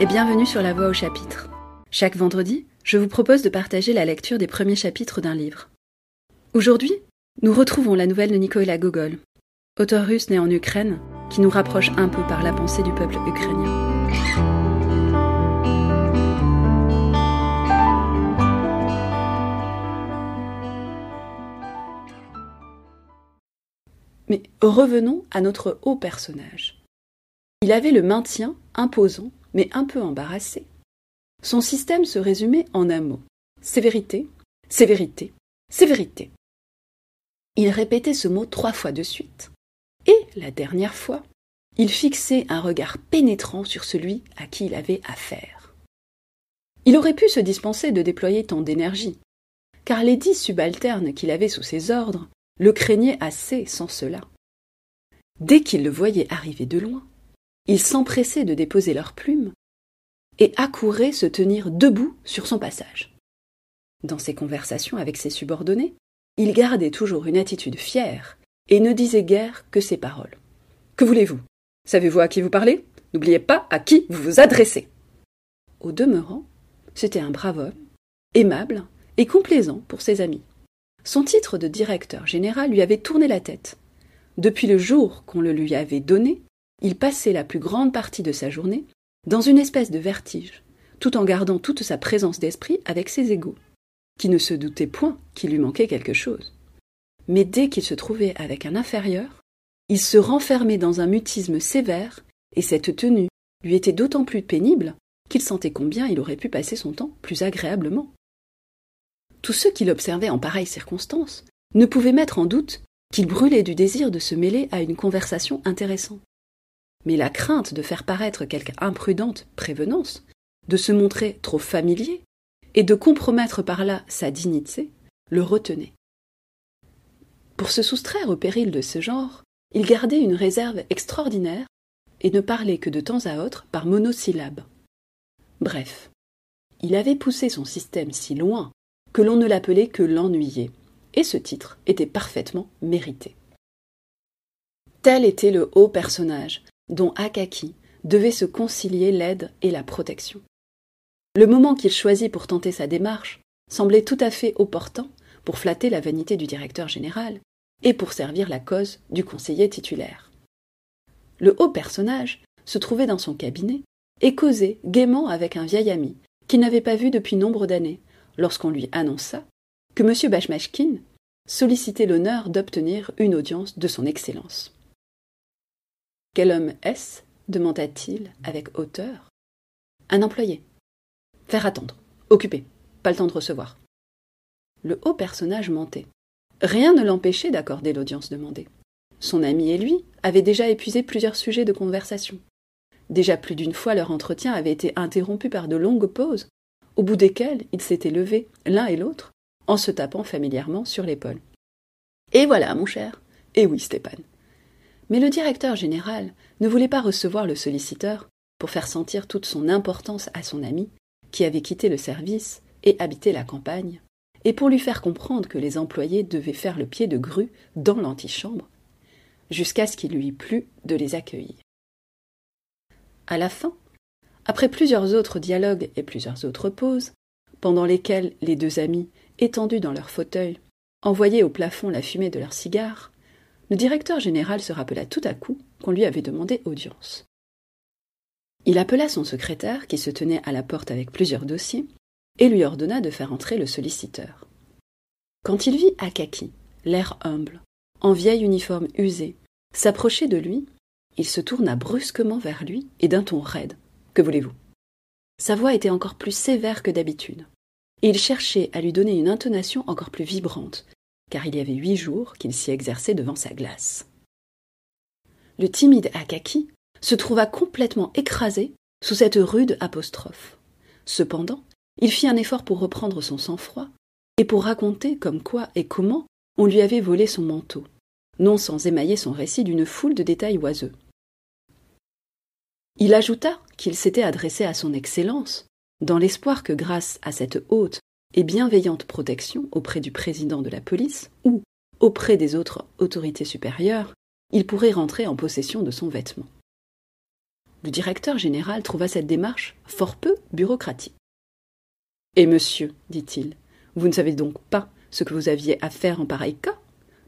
et bienvenue sur La Voix au chapitre. Chaque vendredi, je vous propose de partager la lecture des premiers chapitres d'un livre. Aujourd'hui, nous retrouvons la nouvelle de Nikolaï Gogol, auteur russe né en Ukraine, qui nous rapproche un peu par la pensée du peuple ukrainien. Mais revenons à notre haut personnage. Il avait le maintien imposant, mais un peu embarrassé. Son système se résumait en un mot sévérité, sévérité, sévérité. Il répétait ce mot trois fois de suite. Et, la dernière fois, il fixait un regard pénétrant sur celui à qui il avait affaire. Il aurait pu se dispenser de déployer tant d'énergie, car les dix subalternes qu'il avait sous ses ordres le craignaient assez sans cela. Dès qu'ils le voyaient arriver de loin, ils s'empressaient de déposer leurs plumes et accouraient se tenir debout sur son passage. Dans ses conversations avec ses subordonnés, il gardait toujours une attitude fière et ne disait guère que ces paroles. Que voulez-vous? Savez-vous à qui vous parlez? N'oubliez pas à qui vous vous adressez. Au demeurant, c'était un brave homme, aimable et complaisant pour ses amis. Son titre de directeur général lui avait tourné la tête. Depuis le jour qu'on le lui avait donné, il passait la plus grande partie de sa journée dans une espèce de vertige, tout en gardant toute sa présence d'esprit avec ses égaux, qui ne se doutaient point qu'il lui manquait quelque chose. Mais dès qu'il se trouvait avec un inférieur, il se renfermait dans un mutisme sévère, et cette tenue lui était d'autant plus pénible qu'il sentait combien il aurait pu passer son temps plus agréablement. Tous ceux qui l'observaient en pareille circonstance ne pouvaient mettre en doute qu'il brûlait du désir de se mêler à une conversation intéressante mais la crainte de faire paraître quelque imprudente prévenance, de se montrer trop familier, et de compromettre par là sa dignité, le retenait. Pour se soustraire au péril de ce genre, il gardait une réserve extraordinaire et ne parlait que de temps à autre par monosyllabes. Bref, il avait poussé son système si loin que l'on ne l'appelait que l'ennuyé, et ce titre était parfaitement mérité. Tel était le haut personnage, dont Akaki devait se concilier l'aide et la protection. Le moment qu'il choisit pour tenter sa démarche semblait tout à fait opportun pour flatter la vanité du directeur général et pour servir la cause du conseiller titulaire. Le haut personnage se trouvait dans son cabinet et causait gaiement avec un vieil ami qu'il n'avait pas vu depuis nombre d'années, lorsqu'on lui annonça que M. Bachmachkin sollicitait l'honneur d'obtenir une audience de son Excellence. Quel homme est-ce demanda-t-il avec hauteur. Un employé. Faire attendre. Occupé. Pas le temps de recevoir. Le haut personnage mentait. Rien ne l'empêchait d'accorder l'audience demandée. Son ami et lui avaient déjà épuisé plusieurs sujets de conversation. Déjà plus d'une fois leur entretien avait été interrompu par de longues pauses, au bout desquelles ils s'étaient levés l'un et l'autre, en se tapant familièrement sur l'épaule. Et voilà, mon cher. Et oui, Stéphane. Mais le directeur général ne voulait pas recevoir le solliciteur pour faire sentir toute son importance à son ami, qui avait quitté le service et habité la campagne, et pour lui faire comprendre que les employés devaient faire le pied de grue dans l'antichambre, jusqu'à ce qu'il lui plût de les accueillir. À la fin, après plusieurs autres dialogues et plusieurs autres pauses, pendant lesquelles les deux amis, étendus dans leur fauteuil, envoyaient au plafond la fumée de leurs cigares, le directeur général se rappela tout à coup qu'on lui avait demandé audience. Il appela son secrétaire, qui se tenait à la porte avec plusieurs dossiers, et lui ordonna de faire entrer le solliciteur. Quand il vit Akaki, l'air humble, en vieil uniforme usé, s'approcher de lui, il se tourna brusquement vers lui et d'un ton raide. Que voulez-vous? Sa voix était encore plus sévère que d'habitude, il cherchait à lui donner une intonation encore plus vibrante, car il y avait huit jours qu'il s'y exerçait devant sa glace. Le timide Akaki se trouva complètement écrasé sous cette rude apostrophe. Cependant, il fit un effort pour reprendre son sang-froid et pour raconter comme quoi et comment on lui avait volé son manteau, non sans émailler son récit d'une foule de détails oiseux. Il ajouta qu'il s'était adressé à son Excellence, dans l'espoir que grâce à cette haute et bienveillante protection auprès du président de la police ou auprès des autres autorités supérieures, il pourrait rentrer en possession de son vêtement. Le directeur général trouva cette démarche fort peu bureaucratique. Et monsieur, dit-il, vous ne savez donc pas ce que vous aviez à faire en pareil cas?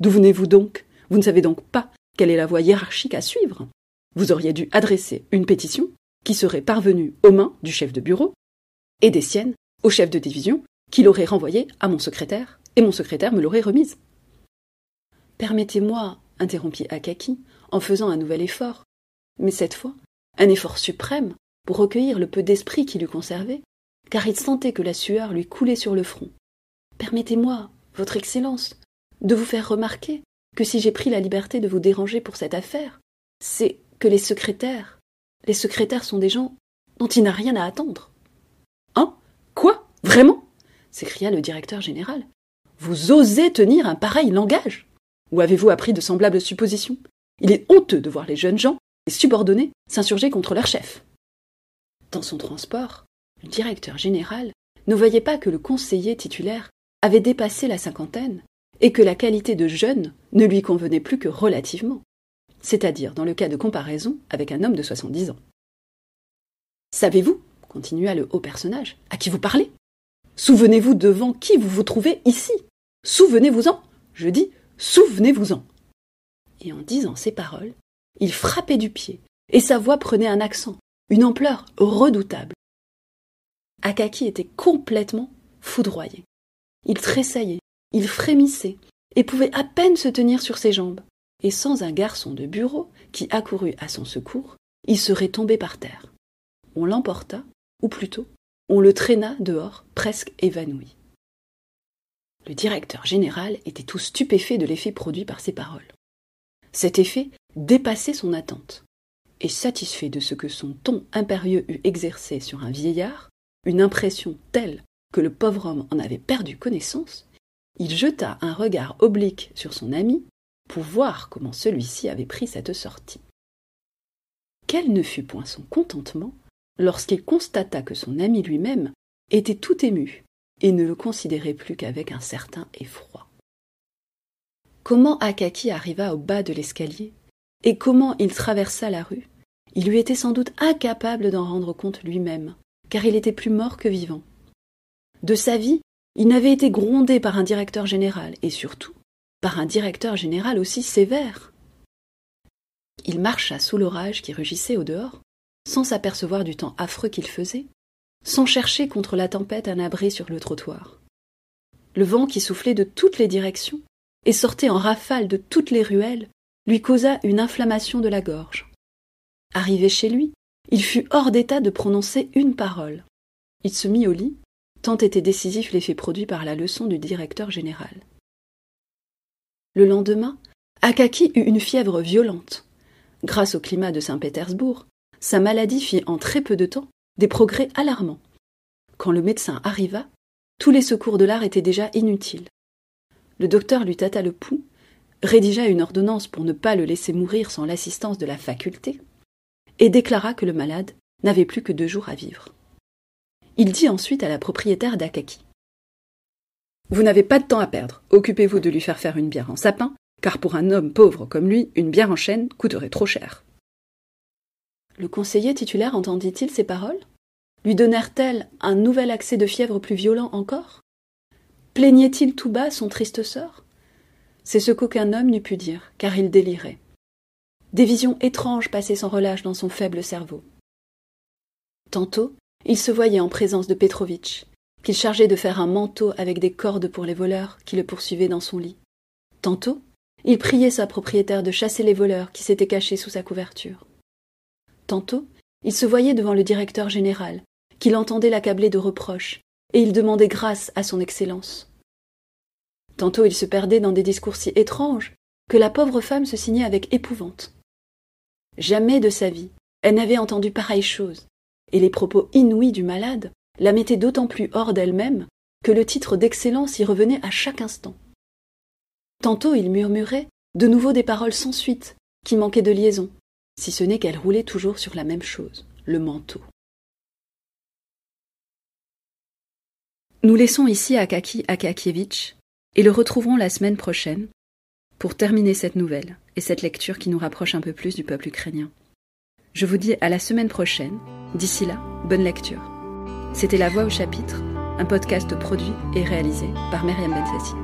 D'où venez-vous donc? Vous ne savez donc pas quelle est la voie hiérarchique à suivre? Vous auriez dû adresser une pétition qui serait parvenue aux mains du chef de bureau et des siennes au chef de division qui l'aurait renvoyée à mon secrétaire et mon secrétaire me l'aurait remise. Permettez-moi, interrompit Akaki, en faisant un nouvel effort, mais cette fois, un effort suprême pour recueillir le peu d'esprit qu'il eût conservé, car il sentait que la sueur lui coulait sur le front. Permettez-moi, Votre Excellence, de vous faire remarquer que si j'ai pris la liberté de vous déranger pour cette affaire, c'est que les secrétaires, les secrétaires sont des gens dont il n'a rien à attendre. Hein? Quoi? Vraiment? S'écria le directeur général. Vous osez tenir un pareil langage? Où avez-vous appris de semblables suppositions? Il est honteux de voir les jeunes gens, les subordonnés, s'insurger contre leur chef. Dans son transport, le directeur général ne voyait pas que le conseiller titulaire avait dépassé la cinquantaine et que la qualité de jeune ne lui convenait plus que relativement, c'est-à-dire dans le cas de comparaison avec un homme de soixante-dix ans. Savez-vous, continua le haut personnage, à qui vous parlez? Souvenez-vous devant qui vous vous trouvez ici. Souvenez-vous-en. Je dis, souvenez-vous-en. Et en disant ces paroles, il frappait du pied, et sa voix prenait un accent, une ampleur redoutable. Akaki était complètement foudroyé. Il tressaillait, il frémissait, et pouvait à peine se tenir sur ses jambes. Et sans un garçon de bureau qui accourut à son secours, il serait tombé par terre. On l'emporta, ou plutôt on le traîna dehors, presque évanoui. Le directeur général était tout stupéfait de l'effet produit par ces paroles. Cet effet dépassait son attente, et satisfait de ce que son ton impérieux eût exercé sur un vieillard, une impression telle que le pauvre homme en avait perdu connaissance, il jeta un regard oblique sur son ami pour voir comment celui-ci avait pris cette sortie. Quel ne fut point son contentement lorsqu'il constata que son ami lui-même était tout ému et ne le considérait plus qu'avec un certain effroi. Comment Akaki arriva au bas de l'escalier et comment il traversa la rue, il lui était sans doute incapable d'en rendre compte lui-même, car il était plus mort que vivant. De sa vie, il n'avait été grondé par un directeur général, et surtout par un directeur général aussi sévère. Il marcha sous l'orage qui rugissait au dehors, sans s'apercevoir du temps affreux qu'il faisait, sans chercher contre la tempête un abri sur le trottoir. Le vent qui soufflait de toutes les directions et sortait en rafale de toutes les ruelles lui causa une inflammation de la gorge. Arrivé chez lui, il fut hors d'état de prononcer une parole. Il se mit au lit, tant était décisif l'effet produit par la leçon du directeur général. Le lendemain, Akaki eut une fièvre violente. Grâce au climat de Saint-Pétersbourg, sa maladie fit en très peu de temps des progrès alarmants. Quand le médecin arriva, tous les secours de l'art étaient déjà inutiles. Le docteur lui tâta le pouls, rédigea une ordonnance pour ne pas le laisser mourir sans l'assistance de la faculté, et déclara que le malade n'avait plus que deux jours à vivre. Il dit ensuite à la propriétaire d'Akaki. Vous n'avez pas de temps à perdre. Occupez-vous de lui faire faire une bière en sapin, car pour un homme pauvre comme lui, une bière en chêne coûterait trop cher. Le conseiller titulaire entendit-il ces paroles? Lui donnèrent-elles un nouvel accès de fièvre plus violent encore? Plaignait-il tout bas son triste sort? C'est ce qu'aucun homme n'eût pu dire, car il délirait. Des visions étranges passaient sans relâche dans son faible cerveau. Tantôt, il se voyait en présence de Petrovitch, qu'il chargeait de faire un manteau avec des cordes pour les voleurs qui le poursuivaient dans son lit. Tantôt, il priait sa propriétaire de chasser les voleurs qui s'étaient cachés sous sa couverture. Tantôt, il se voyait devant le directeur général, qui l'entendait l'accabler de reproches, et il demandait grâce à son excellence. Tantôt il se perdait dans des discours si étranges que la pauvre femme se signait avec épouvante. Jamais de sa vie elle n'avait entendu pareille chose, et les propos inouïs du malade la mettaient d'autant plus hors d'elle-même que le titre d'excellence y revenait à chaque instant. Tantôt il murmurait de nouveau des paroles sans suite, qui manquaient de liaison, si ce n'est qu'elle roulait toujours sur la même chose, le manteau. Nous laissons ici Akaki Akakievitch et le retrouverons la semaine prochaine pour terminer cette nouvelle et cette lecture qui nous rapproche un peu plus du peuple ukrainien. Je vous dis à la semaine prochaine. D'ici là, bonne lecture. C'était La Voix au chapitre, un podcast produit et réalisé par Myriam Bensassi.